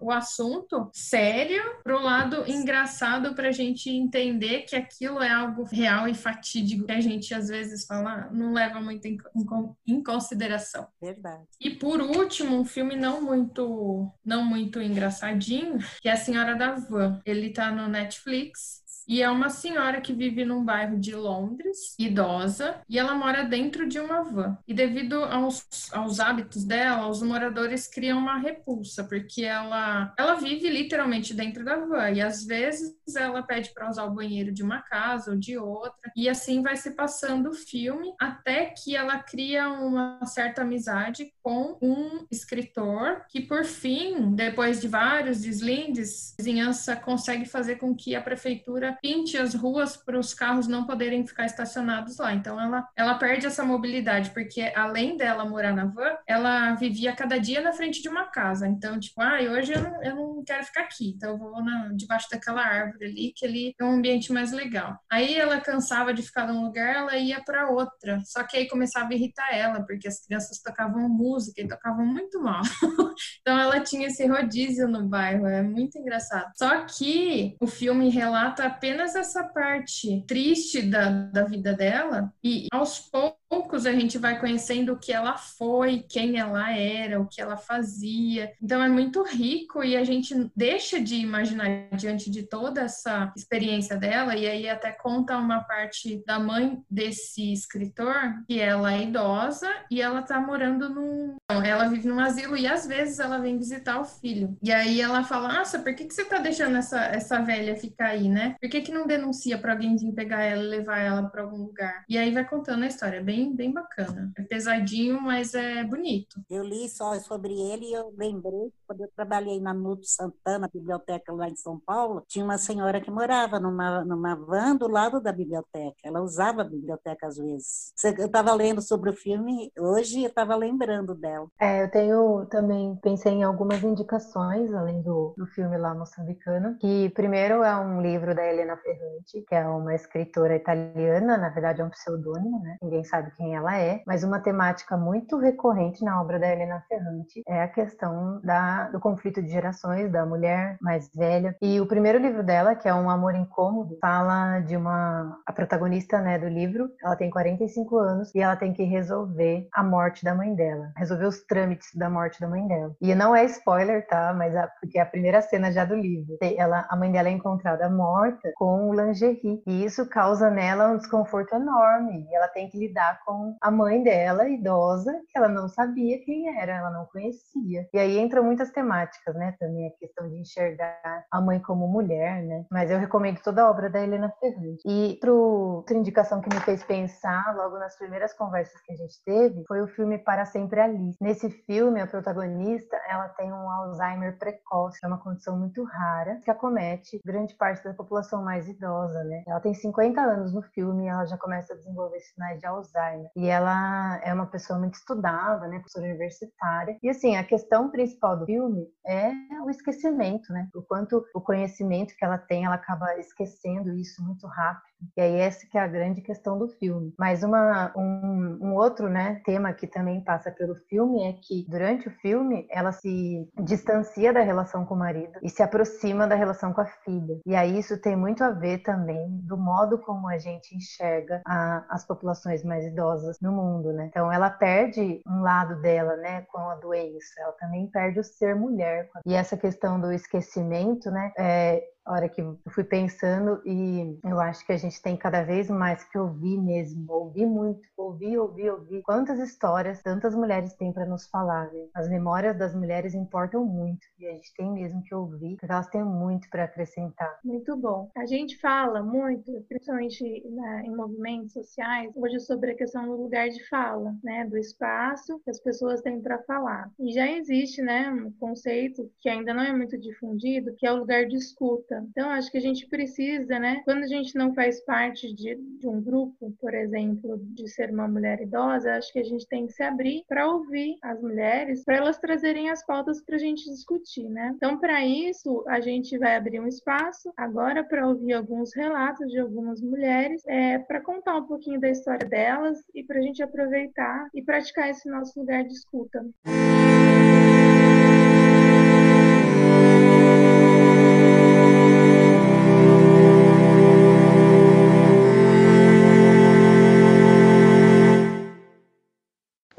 o, assunto sério para o lado engraçado para a gente entender que aquilo é algo real e fatídico que a gente às vezes fala, não leva muito em, em, em consideração. Verdade. E por último, um filme não muito, não muito engraçadinho, que é A Senhora da Van. Ele tá no Netflix e é uma senhora que vive num bairro de Londres, idosa, e ela mora dentro de uma van. E devido aos, aos hábitos dela, os moradores criam uma repulsa, porque ela, ela vive literalmente dentro da van. E às vezes ela pede para usar o banheiro de uma casa ou de outra. E assim vai se passando o filme, até que ela cria uma certa amizade com um escritor, que por fim, depois de vários deslindes, a vizinhança consegue fazer com que a prefeitura pinte as ruas para os carros não poderem ficar estacionados lá. Então ela, ela perde essa mobilidade, porque além dela morar na van, ela vivia cada dia na frente de uma casa. Então, tipo, ah, hoje eu não, eu não quero ficar aqui, então eu vou na, debaixo daquela árvore ali, que ali é um ambiente mais legal. Aí ela cansava de ficar num lugar, ela ia para outra. Só que aí começava a irritar ela, porque as crianças tocavam música e tocavam muito mal. então ela tinha esse rodízio no bairro, é muito engraçado. Só que o filme relata apenas essa parte triste da, da vida dela, e aos poucos a gente vai conhecendo o que ela foi, quem ela era, o que ela fazia. Então é muito rico e a gente deixa de imaginar diante de toda essa experiência dela, e aí até conta uma parte da mãe desse escritor, que ela é idosa e ela tá morando num. Ela vive num asilo e às vezes ela vem visitar o filho. E aí ela fala: Nossa, por que, que você tá deixando essa, essa velha ficar aí, né? Por que, que não denuncia pra alguém vir pegar ela e levar ela pra algum lugar? E aí vai contando a história, bem, bem bacana. É pesadinho, mas é bonito. Eu li só sobre ele e eu lembrei, quando eu trabalhei na Nuto Santana, biblioteca lá em São Paulo, tinha uma senhora que morava numa, numa van do lado da biblioteca. Ela usava a biblioteca às vezes. Eu estava lendo sobre o filme hoje e estava lembrando dela. É, eu tenho também, pensei em algumas indicações, além do, do filme lá moçambicano, que primeiro é um livro da Helena Ferrante, que é uma escritora italiana, na verdade é um pseudônimo, né? Ninguém sabe quem ela é, mas uma temática muito recorrente na obra da Helena Ferrante é a questão da, do conflito de gerações, da mulher mais velha. E o primeiro livro dela, que é Um Amor Incômodo, fala de uma a protagonista, né, do livro, ela tem 45 anos e ela tem que resolver a morte da mãe dela, resolver os trâmites da morte da mãe dela. E não é spoiler, tá? Mas a, porque é a primeira cena já do livro. Ela, a mãe dela é encontrada morta com o lingerie e isso causa nela um desconforto enorme. E ela tem que lidar com a mãe dela, idosa, que ela não sabia quem era, ela não conhecia. E aí entram muitas temáticas, né? Também a questão de enxergar a mãe como mulher, né? Mas eu recomendo toda a obra da Helena Ferrante. E pro, outra indicação que me fez pensar logo nas primeiras conversas que a gente teve foi o filme Para Sempre Ali. Nesse filme, a protagonista, ela tem um Alzheimer precoce, é uma condição muito rara que acomete grande parte da população mais idosa, né? Ela tem 50 anos no filme e ela já começa a desenvolver sinais de Alzheimer. E ela é uma pessoa muito estudada, né? Professora universitária. E assim, a questão principal do filme é o esquecimento, né? O quanto o conhecimento que ela tem, ela acaba esquecendo isso muito rápido. E aí essa que é a grande questão do filme. Mas uma, um, um, outro né, tema que também passa pelo filme é que durante o filme ela se distancia da relação com o marido e se aproxima da relação com a filha. E aí isso tem muito a ver também do modo como a gente enxerga a, as populações mais idosas no mundo, né? Então ela perde um lado dela, né, com a doença. Ela também perde o ser mulher. E essa questão do esquecimento, né, é, hora que eu fui pensando e eu acho que a gente tem cada vez mais que ouvir mesmo, ouvir muito, ouvir, ouvir, ouvir. Quantas histórias tantas mulheres têm para nos falar, né? As memórias das mulheres importam muito e a gente tem mesmo que ouvir, porque elas têm muito para acrescentar. Muito bom. A gente fala muito, principalmente em movimentos sociais, hoje sobre a questão do lugar de fala, né? Do espaço que as pessoas têm para falar. E já existe, né, um conceito que ainda não é muito difundido, que é o lugar de escuta então, acho que a gente precisa, né? Quando a gente não faz parte de, de um grupo, por exemplo, de ser uma mulher idosa, acho que a gente tem que se abrir para ouvir as mulheres, para elas trazerem as pautas para a gente discutir, né? Então, para isso, a gente vai abrir um espaço agora para ouvir alguns relatos de algumas mulheres, é, para contar um pouquinho da história delas e para a gente aproveitar e praticar esse nosso lugar de escuta.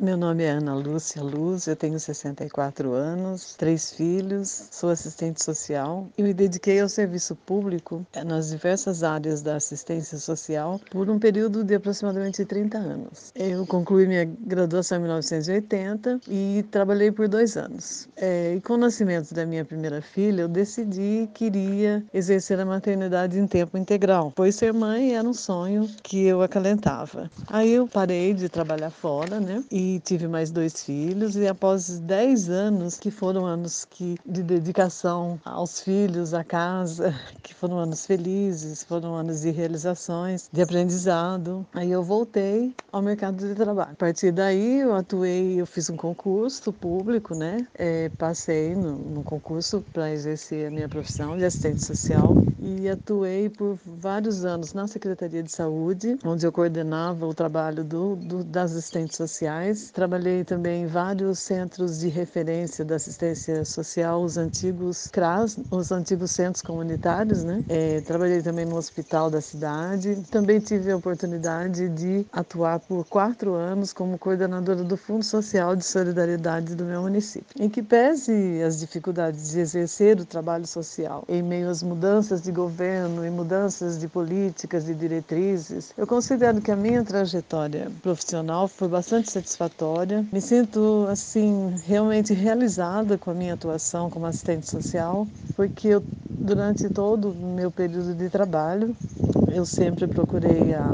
Meu nome é Ana Lúcia Luz, eu tenho 64 anos, três filhos, sou assistente social e me dediquei ao serviço público eh, nas diversas áreas da assistência social por um período de aproximadamente 30 anos. Eu concluí minha graduação em 1980 e trabalhei por dois anos. É, e com o nascimento da minha primeira filha, eu decidi que iria exercer a maternidade em tempo integral, pois ser mãe era um sonho que eu acalentava. Aí eu parei de trabalhar fora, né? E tive mais dois filhos e após 10 anos, que foram anos que, de dedicação aos filhos, à casa, que foram anos felizes, foram anos de realizações, de aprendizado, aí eu voltei ao mercado de trabalho. A partir daí eu atuei, eu fiz um concurso público, né? É, passei no, no concurso para exercer a minha profissão de assistente social e atuei por vários anos na Secretaria de Saúde, onde eu coordenava o trabalho do, do das assistentes sociais Trabalhei também em vários os centros de referência da assistência social, os antigos CRAS, os antigos centros comunitários, né? É, trabalhei também no hospital da cidade. Também tive a oportunidade de atuar por quatro anos como coordenadora do Fundo Social de Solidariedade do meu município. Em que pese as dificuldades de exercer o trabalho social em meio às mudanças de governo e mudanças de políticas e diretrizes, eu considero que a minha trajetória profissional foi bastante satisfatória. Me sinto assim realmente realizada com a minha atuação como assistente social, porque eu, durante todo o meu período de trabalho eu sempre procurei a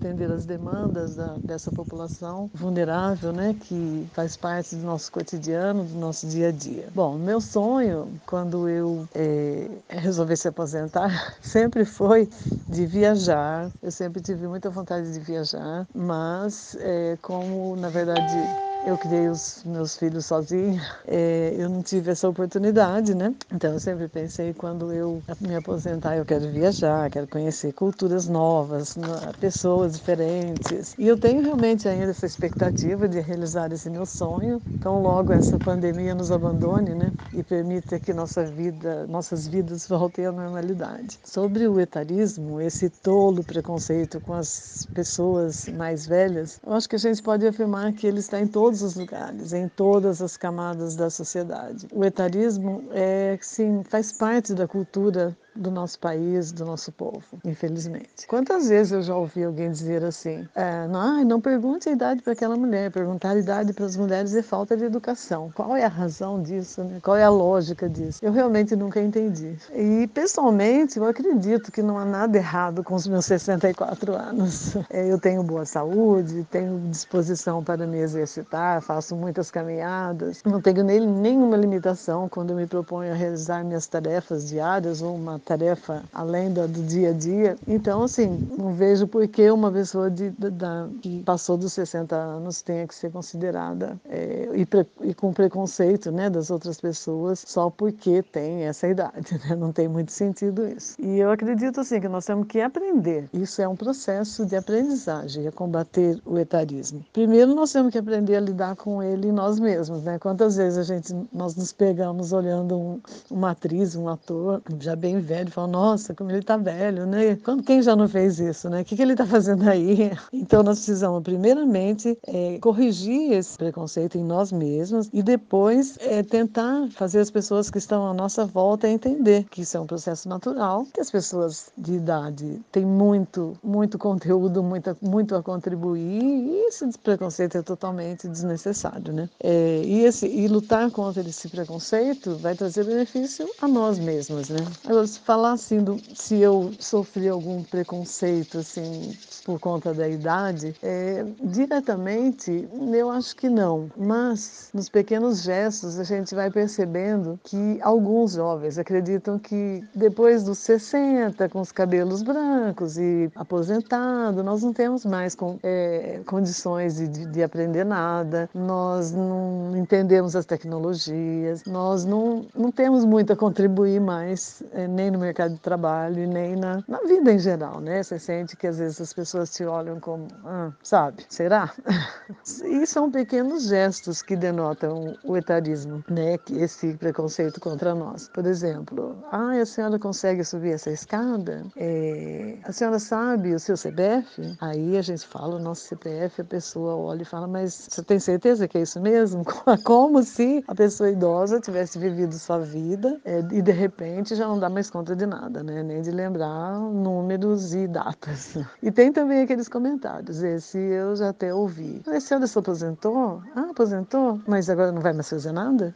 atender as demandas da, dessa população vulnerável, né, que faz parte do nosso cotidiano, do nosso dia a dia. Bom, meu sonho, quando eu é, resolvi se aposentar, sempre foi de viajar. Eu sempre tive muita vontade de viajar, mas é, como na verdade eu criei os meus filhos sozinha, é, eu não tive essa oportunidade, né? Então eu sempre pensei quando eu me aposentar eu quero viajar, quero conhecer culturas novas, pessoas diferentes. E eu tenho realmente ainda essa expectativa de realizar esse meu sonho. Então logo essa pandemia nos abandone, né? E permita que nossa vida, nossas vidas voltem à normalidade. Sobre o etarismo, esse tolo preconceito com as pessoas mais velhas, eu acho que a gente pode afirmar que ele está em todo todos os lugares, em todas as camadas da sociedade. O etarismo é, sim, faz parte da cultura do nosso país, do nosso povo, infelizmente. Quantas vezes eu já ouvi alguém dizer assim: é, não, não pergunte a idade para aquela mulher, perguntar a idade para as mulheres é falta de educação. Qual é a razão disso? Né? Qual é a lógica disso? Eu realmente nunca entendi. E pessoalmente, eu acredito que não há nada errado com os meus 64 anos. É, eu tenho boa saúde, tenho disposição para me exercitar, faço muitas caminhadas, não tenho nem, nenhuma limitação quando me proponho a realizar minhas tarefas diárias ou uma tarefa além do, do dia a dia. Então, assim, não vejo por que uma pessoa de, de, que passou dos 60 anos tenha que ser considerada é, e, pre, e, com preconceito né, das outras pessoas só porque tem essa idade. Né? Não tem muito sentido isso. E eu acredito, assim, que nós temos que aprender. Isso é um processo de aprendizagem, a combater o etarismo. Primeiro, nós temos que aprender a lidar com ele nós mesmos, né? Quantas vezes a gente, nós nos pegamos olhando um, uma atriz, um ator, já bem velho, falam, nossa, como ele está velho, né? Quando, quem já não fez isso, né? O que, que ele está fazendo aí? Então nós precisamos, primeiramente, é, corrigir esse preconceito em nós mesmos e depois é, tentar fazer as pessoas que estão à nossa volta entender que isso é um processo natural, que as pessoas de idade têm muito, muito conteúdo, muita, muito a contribuir e esse preconceito é totalmente desnecessário, né? É, e, esse, e lutar contra esse preconceito vai trazer benefício a nós mesmos, né? Agora, se falar assim, do, se eu sofri algum preconceito, assim, por conta da idade, é, diretamente, eu acho que não. Mas, nos pequenos gestos, a gente vai percebendo que alguns jovens acreditam que depois dos 60, com os cabelos brancos e aposentado, nós não temos mais com, é, condições de, de, de aprender nada, nós não entendemos as tecnologias, nós não, não temos muito a contribuir mais é, nem no mercado de trabalho, nem na, na vida em geral, né? Você sente que às vezes as pessoas te olham como, ah, sabe, será? e são pequenos gestos que denotam o etarismo, né? Esse preconceito contra nós. Por exemplo, ah, a senhora consegue subir essa escada? É, a senhora sabe o seu CPF? Aí a gente fala o nosso CPF, a pessoa olha e fala, mas você tem certeza que é isso mesmo? Como se a pessoa idosa tivesse vivido sua vida é, e de repente já não dá mais conta de nada, né? Nem de lembrar números e datas. E tem também aqueles comentários, esse eu já até ouvi. A senhora se aposentou? Ah, aposentou? Mas agora não vai mais fazer nada?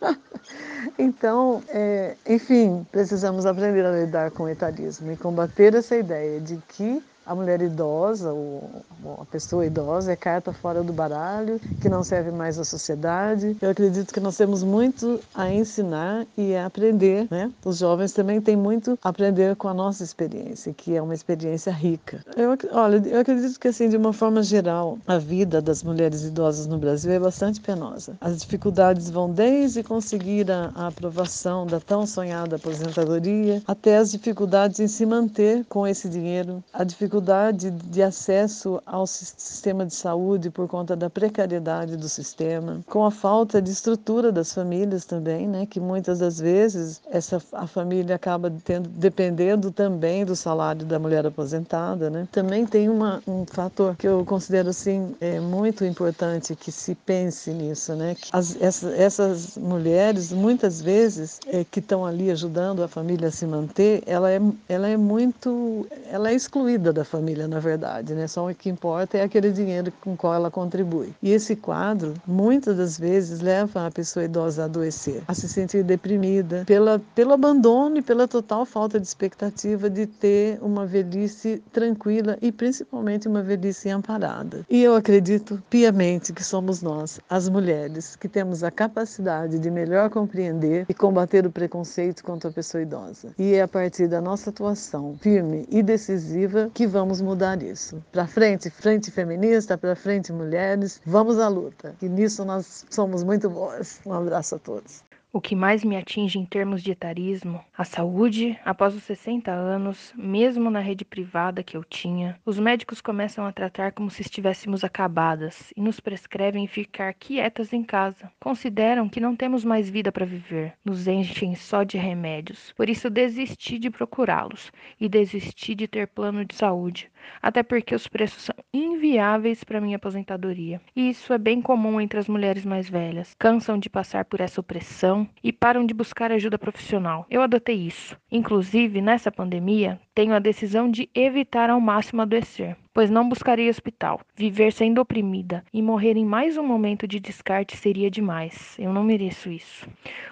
então, é, enfim, precisamos aprender a lidar com o etarismo e combater essa ideia de que a mulher idosa, ou a pessoa idosa, é carta fora do baralho, que não serve mais à sociedade. Eu acredito que nós temos muito a ensinar e a aprender, né? Os jovens também têm muito a aprender com a nossa experiência, que é uma experiência rica. Eu, olha, eu acredito que, assim, de uma forma geral, a vida das mulheres idosas no Brasil é bastante penosa. As dificuldades vão desde conseguir a, a aprovação da tão sonhada aposentadoria, até as dificuldades em se manter com esse dinheiro, a dificuldade dificuldade de acesso ao sistema de saúde por conta da precariedade do sistema, com a falta de estrutura das famílias também, né, que muitas das vezes essa a família acaba tendo, dependendo também do salário da mulher aposentada, né. Também tem uma, um fator que eu considero assim é muito importante que se pense nisso, né. As, essa, essas mulheres muitas vezes é, que estão ali ajudando a família a se manter, ela é, ela é muito, ela é excluída da família na verdade, né. Só o que importa é aquele dinheiro com qual ela contribui. E esse quadro muitas das vezes leva a pessoa idosa a adoecer, a se sentir deprimida pela, pelo abandono e pela total falta de expectativa de ter uma velhice tranquila e principalmente uma velhice amparada. E eu acredito piamente que somos nós, as mulheres, que temos a capacidade de melhor compreender e combater o preconceito contra a pessoa idosa. E é a partir da nossa atuação firme e decisiva que vamos mudar isso. Para frente, frente feminista, para frente mulheres, vamos à luta. E nisso nós somos muito boas. Um abraço a todos. O que mais me atinge em termos de etarismo, a saúde, após os 60 anos, mesmo na rede privada que eu tinha, os médicos começam a tratar como se estivéssemos acabadas e nos prescrevem ficar quietas em casa. Consideram que não temos mais vida para viver, nos enchem só de remédios. Por isso desisti de procurá-los e desisti de ter plano de saúde, até porque os preços são inviáveis para minha aposentadoria. E isso é bem comum entre as mulheres mais velhas. Cansam de passar por essa opressão e param de buscar ajuda profissional. Eu adotei isso. Inclusive, nessa pandemia, tenho a decisão de evitar ao máximo adoecer pois não buscaria hospital. Viver sendo oprimida e morrer em mais um momento de descarte seria demais. Eu não mereço isso.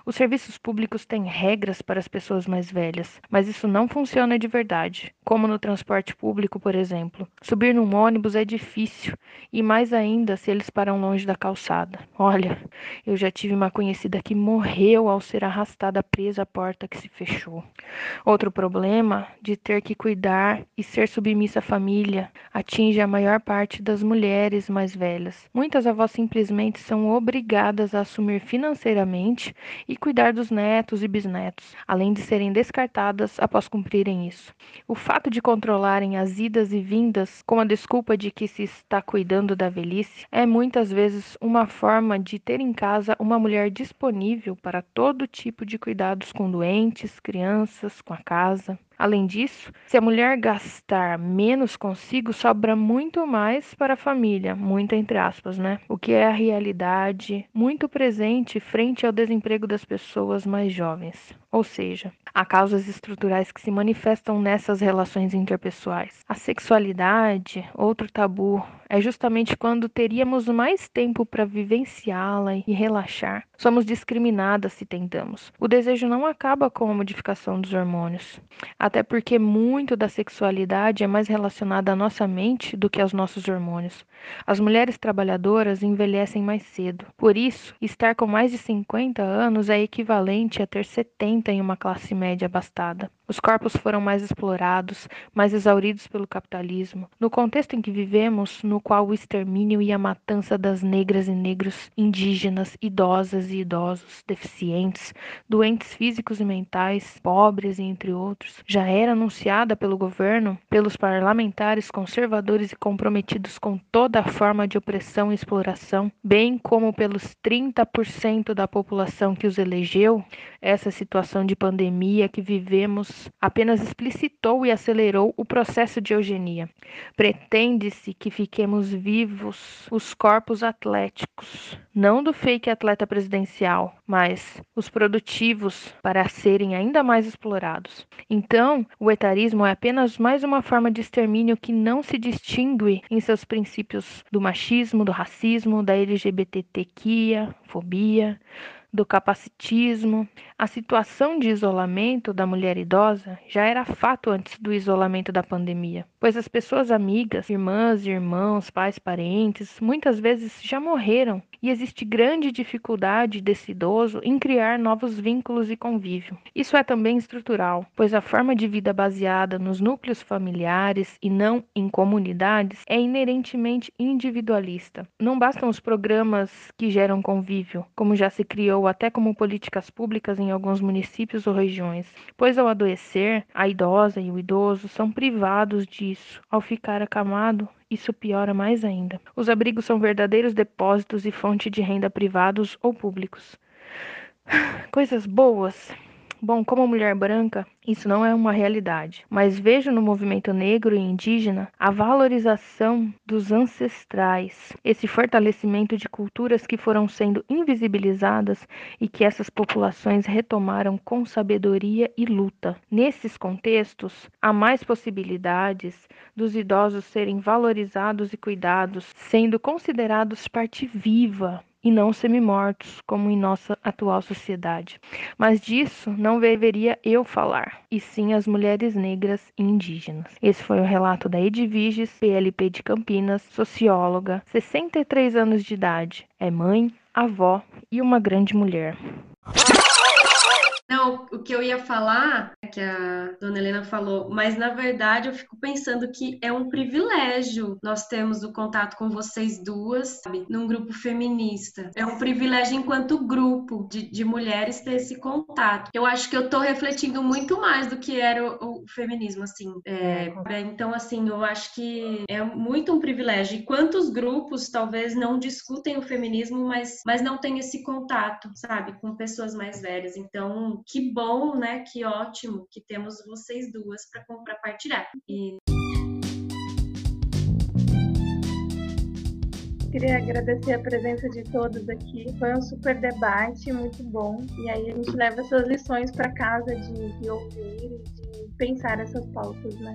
Os serviços públicos têm regras para as pessoas mais velhas, mas isso não funciona de verdade, como no transporte público, por exemplo. Subir num ônibus é difícil, e mais ainda se eles param longe da calçada. Olha, eu já tive uma conhecida que morreu ao ser arrastada presa à porta que se fechou. Outro problema de ter que cuidar e ser submissa à família, atinge a maior parte das mulheres mais velhas. Muitas avós simplesmente são obrigadas a assumir financeiramente e cuidar dos netos e bisnetos, além de serem descartadas após cumprirem isso. O fato de controlarem as idas e vindas com a desculpa de que se está cuidando da velhice é muitas vezes uma forma de ter em casa uma mulher disponível para todo tipo de cuidados com doentes, crianças, com a casa. Além disso, se a mulher gastar menos consigo, sobra muito mais para a família, muito entre aspas, né? O que é a realidade muito presente frente ao desemprego das pessoas mais jovens. Ou seja, há causas estruturais que se manifestam nessas relações interpessoais. A sexualidade, outro tabu, é justamente quando teríamos mais tempo para vivenciá-la e relaxar. Somos discriminadas se tentamos. O desejo não acaba com a modificação dos hormônios, até porque muito da sexualidade é mais relacionada à nossa mente do que aos nossos hormônios. As mulheres trabalhadoras envelhecem mais cedo. Por isso, estar com mais de 50 anos é equivalente a ter 70 em uma classe média abastada. Os corpos foram mais explorados, mais exauridos pelo capitalismo. No contexto em que vivemos, no qual o extermínio e a matança das negras e negros, indígenas, idosas e idosos, deficientes, doentes físicos e mentais, pobres e entre outros, já era anunciada pelo governo, pelos parlamentares conservadores e comprometidos com toda a forma de opressão e exploração, bem como pelos 30% da população que os elegeu, essa situação de pandemia que vivemos apenas explicitou e acelerou o processo de eugenia. Pretende-se que fiquemos vivos os corpos atléticos, não do fake atleta presidencial, mas os produtivos para serem ainda mais explorados. Então, o etarismo é apenas mais uma forma de extermínio que não se distingue em seus princípios do machismo, do racismo, da LGBTQIA, fobia, do capacitismo. A situação de isolamento da mulher idosa já era fato antes do isolamento da pandemia, pois as pessoas amigas, irmãs, irmãos, pais, parentes, muitas vezes já morreram e existe grande dificuldade desse idoso em criar novos vínculos e convívio. Isso é também estrutural, pois a forma de vida baseada nos núcleos familiares e não em comunidades é inerentemente individualista. Não bastam os programas que geram convívio, como já se criou até como políticas públicas em alguns municípios ou regiões, pois ao adoecer, a idosa e o idoso são privados de disso, ao ficar acamado, isso piora mais ainda. Os abrigos são verdadeiros depósitos e fonte de renda privados ou públicos. Coisas boas. Bom, como mulher branca, isso não é uma realidade, mas vejo no movimento negro e indígena a valorização dos ancestrais, esse fortalecimento de culturas que foram sendo invisibilizadas e que essas populações retomaram com sabedoria e luta. Nesses contextos, há mais possibilidades dos idosos serem valorizados e cuidados, sendo considerados parte viva e não semi-mortos, como em nossa atual sociedade. Mas disso não deveria eu falar, e sim as mulheres negras e indígenas. Esse foi o relato da Edviges, PLP de Campinas, socióloga, 63 anos de idade, é mãe, avó e uma grande mulher. Não, o que eu ia falar, é que a dona Helena falou, mas na verdade eu fico pensando que é um privilégio nós termos o contato com vocês duas, sabe, num grupo feminista. É um privilégio enquanto grupo de, de mulheres ter esse contato. Eu acho que eu tô refletindo muito mais do que era o, o feminismo, assim. É, então, assim, eu acho que é muito um privilégio. E quantos grupos talvez não discutem o feminismo, mas, mas não têm esse contato, sabe, com pessoas mais velhas. Então, que bom, né? Que ótimo que temos vocês duas para compartilhar. E Queria agradecer a presença de todos aqui. Foi um super debate, muito bom. E aí a gente leva essas lições para casa de, de ouvir e de pensar essas pautas, né?